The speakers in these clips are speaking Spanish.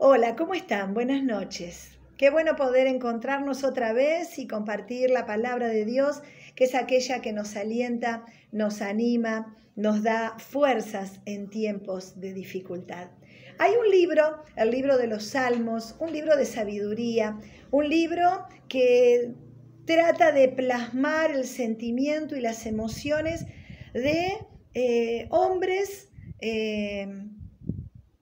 Hola, ¿cómo están? Buenas noches. Qué bueno poder encontrarnos otra vez y compartir la palabra de Dios, que es aquella que nos alienta, nos anima, nos da fuerzas en tiempos de dificultad. Hay un libro, el libro de los Salmos, un libro de sabiduría, un libro que trata de plasmar el sentimiento y las emociones de eh, hombres eh,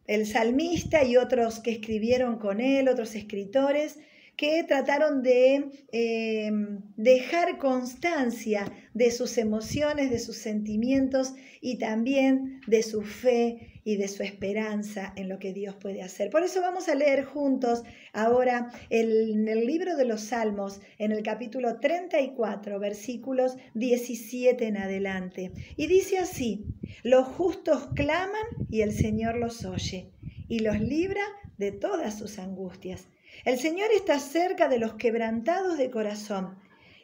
el salmista y otros que escribieron con él, otros escritores, que trataron de eh, dejar constancia de sus emociones, de sus sentimientos y también de su fe y de su esperanza en lo que Dios puede hacer. Por eso vamos a leer juntos ahora en el libro de los Salmos, en el capítulo 34, versículos 17 en adelante. Y dice así, los justos claman y el Señor los oye y los libra de todas sus angustias. El Señor está cerca de los quebrantados de corazón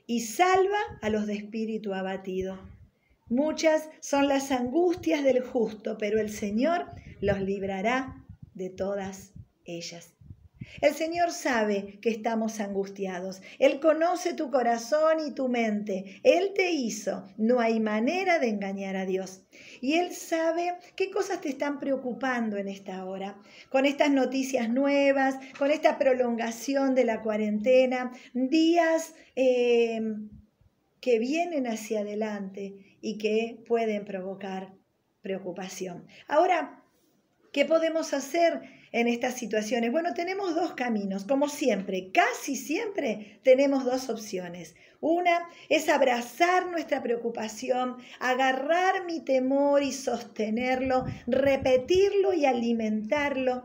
y salva a los de espíritu abatido. Muchas son las angustias del justo, pero el Señor los librará de todas ellas. El Señor sabe que estamos angustiados. Él conoce tu corazón y tu mente. Él te hizo. No hay manera de engañar a Dios. Y Él sabe qué cosas te están preocupando en esta hora. Con estas noticias nuevas, con esta prolongación de la cuarentena, días eh, que vienen hacia adelante y que pueden provocar preocupación. Ahora, ¿qué podemos hacer? en estas situaciones? Bueno, tenemos dos caminos, como siempre, casi siempre tenemos dos opciones. Una es abrazar nuestra preocupación, agarrar mi temor y sostenerlo, repetirlo y alimentarlo,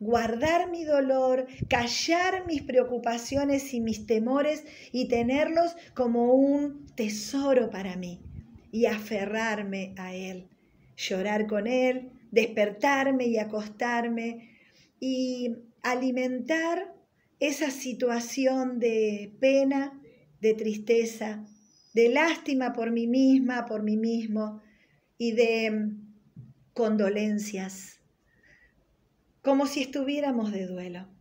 guardar mi dolor, callar mis preocupaciones y mis temores y tenerlos como un tesoro para mí y aferrarme a él, llorar con él, despertarme y acostarme y alimentar esa situación de pena, de tristeza, de lástima por mí misma, por mí mismo y de mm, condolencias, como si estuviéramos de duelo.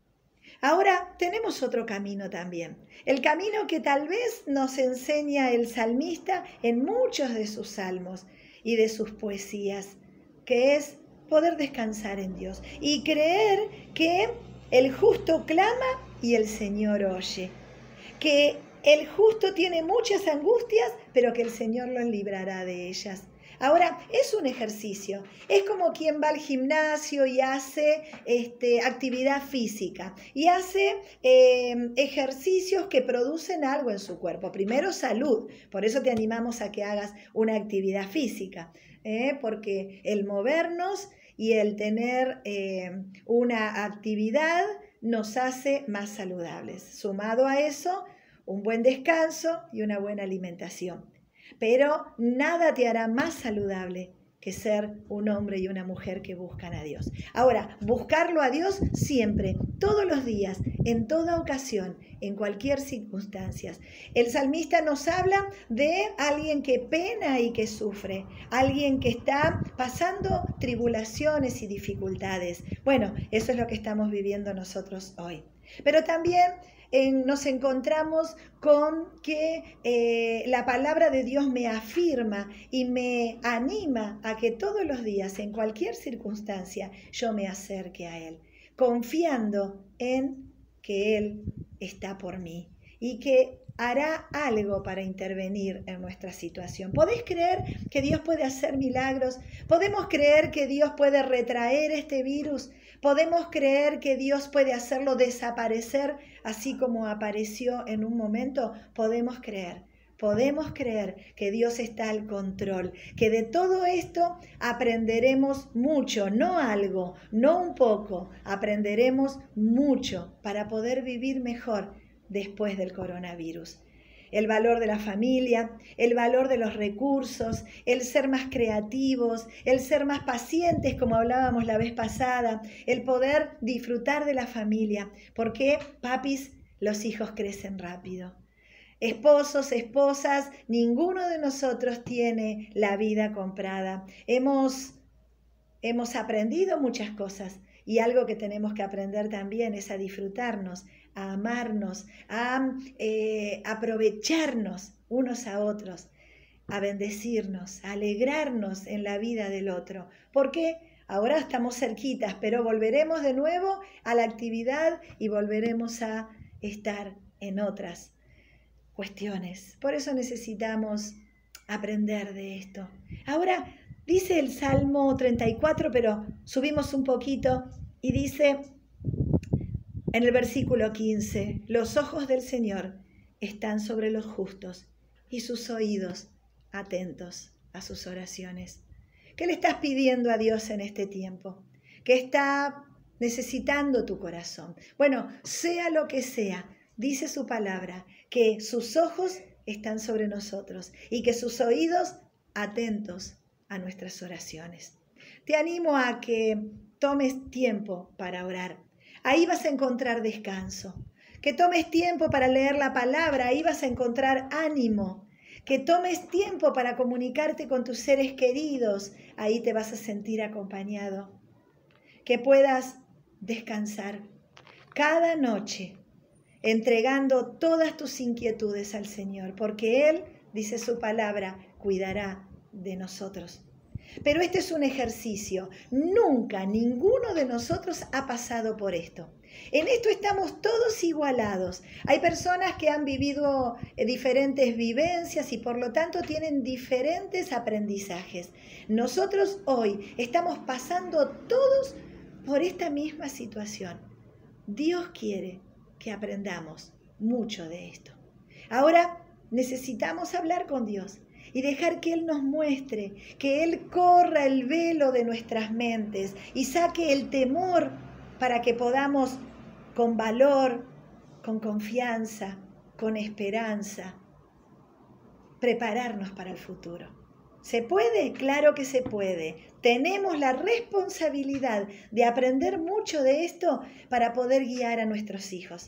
Ahora tenemos otro camino también, el camino que tal vez nos enseña el salmista en muchos de sus salmos y de sus poesías, que es poder descansar en Dios y creer que el justo clama y el Señor oye. Que el justo tiene muchas angustias, pero que el Señor lo librará de ellas. Ahora, es un ejercicio. Es como quien va al gimnasio y hace este, actividad física y hace em, ejercicios que producen algo en su cuerpo. Primero, salud. Por eso te animamos a que hagas una actividad física. ¿eh? porque el movernos y el tener eh, una actividad nos hace más saludables. Sumado a eso, un buen descanso y una buena alimentación. Pero nada te hará más saludable que ser un hombre y una mujer que buscan a Dios. Ahora, buscarlo a Dios siempre, todos los días, en toda ocasión, en cualquier circunstancia. El salmista nos habla de alguien que pena y que sufre, alguien que está pasando tribulaciones y dificultades. Bueno, eso es lo que estamos viviendo nosotros hoy. Pero también nos encontramos con que eh, la palabra de Dios me afirma y me anima a que todos los días, en cualquier circunstancia, yo me acerque a Él, confiando en que Él está por mí y que hará algo para intervenir en nuestra situación. ¿Podéis creer que Dios puede hacer milagros? ¿Podemos creer que Dios puede retraer este virus? Podemos creer que Dios puede hacerlo desaparecer así como apareció en un momento. Podemos creer. Podemos creer que Dios está al control, que de todo esto aprenderemos mucho, no algo, no un poco, aprenderemos mucho para poder vivir mejor después del coronavirus el valor de la familia, el valor de los recursos, el ser más creativos, el ser más pacientes, como hablábamos la vez pasada, el poder disfrutar de la familia, porque, papis, los hijos crecen rápido. Esposos, esposas, ninguno de nosotros tiene la vida comprada. Hemos hemos aprendido muchas cosas y algo que tenemos que aprender también es a disfrutarnos, a amarnos, a eh, aprovecharnos unos a otros, a bendecirnos, a alegrarnos en la vida del otro. Porque ahora estamos cerquitas, pero volveremos de nuevo a la actividad y volveremos a estar en otras cuestiones. Por eso necesitamos aprender de esto. Ahora dice el Salmo 34, pero subimos un poquito y dice en el versículo 15, los ojos del Señor están sobre los justos y sus oídos atentos a sus oraciones. ¿Qué le estás pidiendo a Dios en este tiempo? ¿Qué está necesitando tu corazón? Bueno, sea lo que sea, dice su palabra, que sus ojos están sobre nosotros y que sus oídos atentos a nuestras oraciones. Te animo a que tomes tiempo para orar. Ahí vas a encontrar descanso. Que tomes tiempo para leer la palabra, ahí vas a encontrar ánimo. Que tomes tiempo para comunicarte con tus seres queridos, ahí te vas a sentir acompañado. Que puedas descansar cada noche entregando todas tus inquietudes al Señor, porque Él, dice su palabra, cuidará de nosotros. Pero este es un ejercicio. Nunca ninguno de nosotros ha pasado por esto. En esto estamos todos igualados. Hay personas que han vivido eh, diferentes vivencias y por lo tanto tienen diferentes aprendizajes. Nosotros hoy estamos pasando todos por esta misma situación. Dios quiere que aprendamos mucho de esto. Ahora necesitamos hablar con Dios y dejar que Él nos muestre, que Él corra el velo de nuestras mentes y saque el temor para que podamos con valor, con confianza, con esperanza, prepararnos para el futuro. ¿Se puede? Claro que se puede. Tenemos la responsabilidad de aprender mucho de esto para poder guiar a nuestros hijos.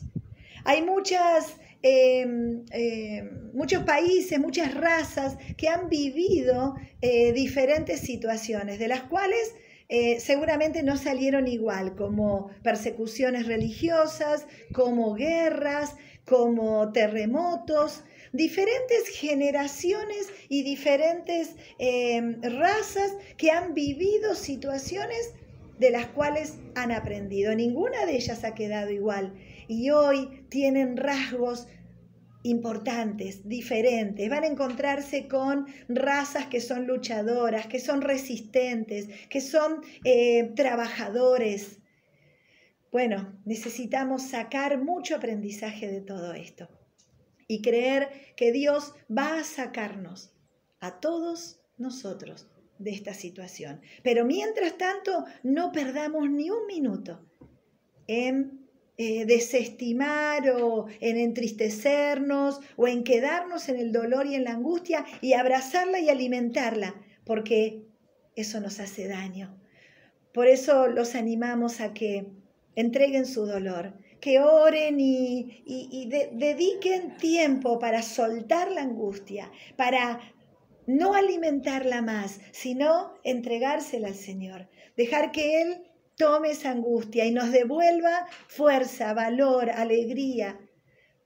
Hay muchas, em, em, muchos países, muchas razas que han vivido eh, diferentes situaciones, de las cuales eh, seguramente no salieron igual, como persecuciones religiosas, como guerras, como terremotos, diferentes generaciones y diferentes em, razas que han vivido situaciones de las cuales han aprendido. Ninguna de ellas ha quedado igual y hoy tienen rasgos importantes, diferentes. Van a encontrarse con razas que son luchadoras, que son resistentes, que son eh, trabajadores. Bueno, necesitamos sacar mucho aprendizaje de todo esto y creer que Dios va a sacarnos a todos nosotros de esta situación. Pero mientras tanto, no perdamos ni un minuto en eh, desestimar o en entristecernos o en quedarnos en el dolor y en la angustia y abrazarla y alimentarla, porque eso nos hace daño. Por eso los animamos a que entreguen su dolor, que oren y, dediquen tiempo para soltar la angustia, para no alimentarla más, sino entregársela al Señor, dejar que Él tome esa angustia y nos devuelva fuerza, valor, alegría,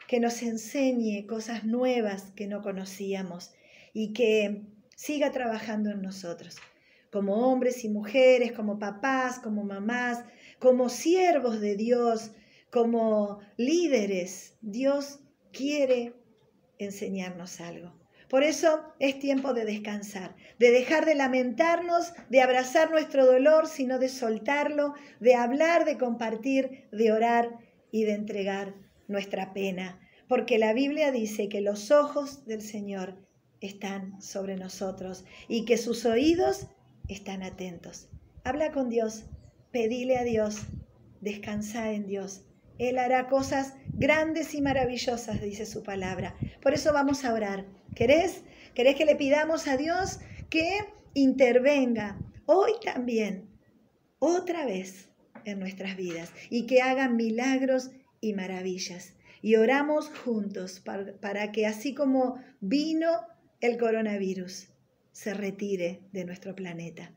que nos enseñe cosas nuevas que no conocíamos y que siga trabajando en nosotros, como hombres y mujeres, como papás, como mamás, como siervos de Dios, como líderes, Dios quiere enseñarnos algo. Por eso es tiempo de descansar, de dejar de lamentarnos, de abrazar nuestro dolor, sino de soltarlo, de hablar, de compartir, de orar y de entregar nuestra pena. Porque la Biblia dice que los ojos del Señor están sobre nosotros y que sus oídos están atentos. Habla con Dios, pedile a Dios, descansa en Dios él hará cosas grandes y maravillosas, dice su palabra. Por eso vamos a orar. ¿Querés? ¿Querés que le pidamos a Dios que intervenga hoy también, otra vez en nuestras vidas y que haga milagros y maravillas? Y oramos juntos para, que así como vino el coronavirus, se retire de nuestro planeta.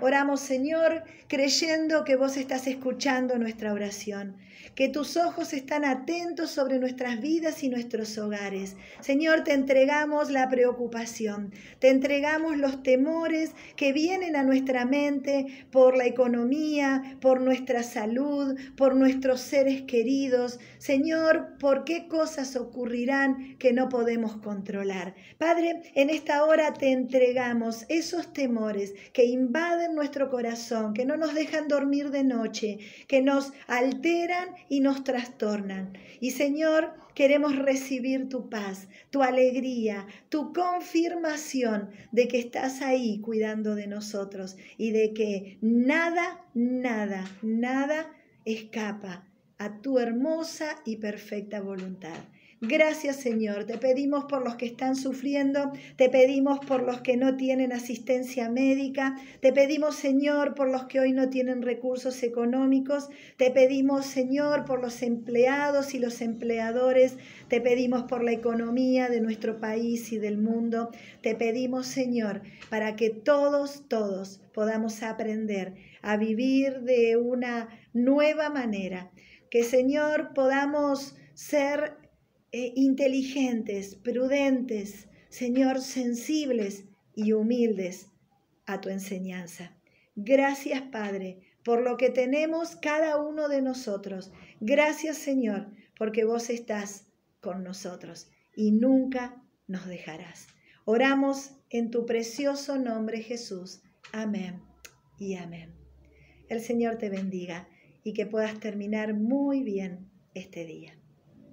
Oramos, Señor, creyendo que vos estás escuchando nuestra oración, que tus ojos están atentos sobre nuestras vidas y nuestros hogares. Señor, te entregamos la preocupación, te entregamos los temores que vienen a nuestra mente por la economía, por nuestra salud, por nuestros seres queridos. Señor, ¿por qué cosas ocurrirán que no podemos controlar? Padre, en esta hora te entregamos esos temores que nuestro corazón, que no nos dejan dormir de noche, que nos alteran y nos trastornan. Y Señor, queremos recibir tu paz, tu alegría, tu confirmación de que estás ahí cuidando de nosotros y de que nada, nada, nada escapa a tu hermosa y perfecta voluntad. Gracias Señor, te pedimos por los que están sufriendo, te pedimos por los que no tienen asistencia médica, te pedimos Señor por los que hoy no tienen recursos económicos, te pedimos Señor por los empleados y los empleadores, te pedimos por la economía de nuestro país y del mundo, te pedimos Señor para que todos, todos podamos aprender a vivir de una nueva manera, que Señor podamos ser eh, inteligentes, prudentes, Señor, sensibles y humildes a tu enseñanza. Gracias, Padre, por lo que tenemos cada uno de nosotros. Gracias, Señor, porque vos estás con nosotros y nunca nos dejarás. Oramos en tu precioso nombre, Jesús. Amén y amén. El Señor te bendiga y que puedas terminar muy bien este día.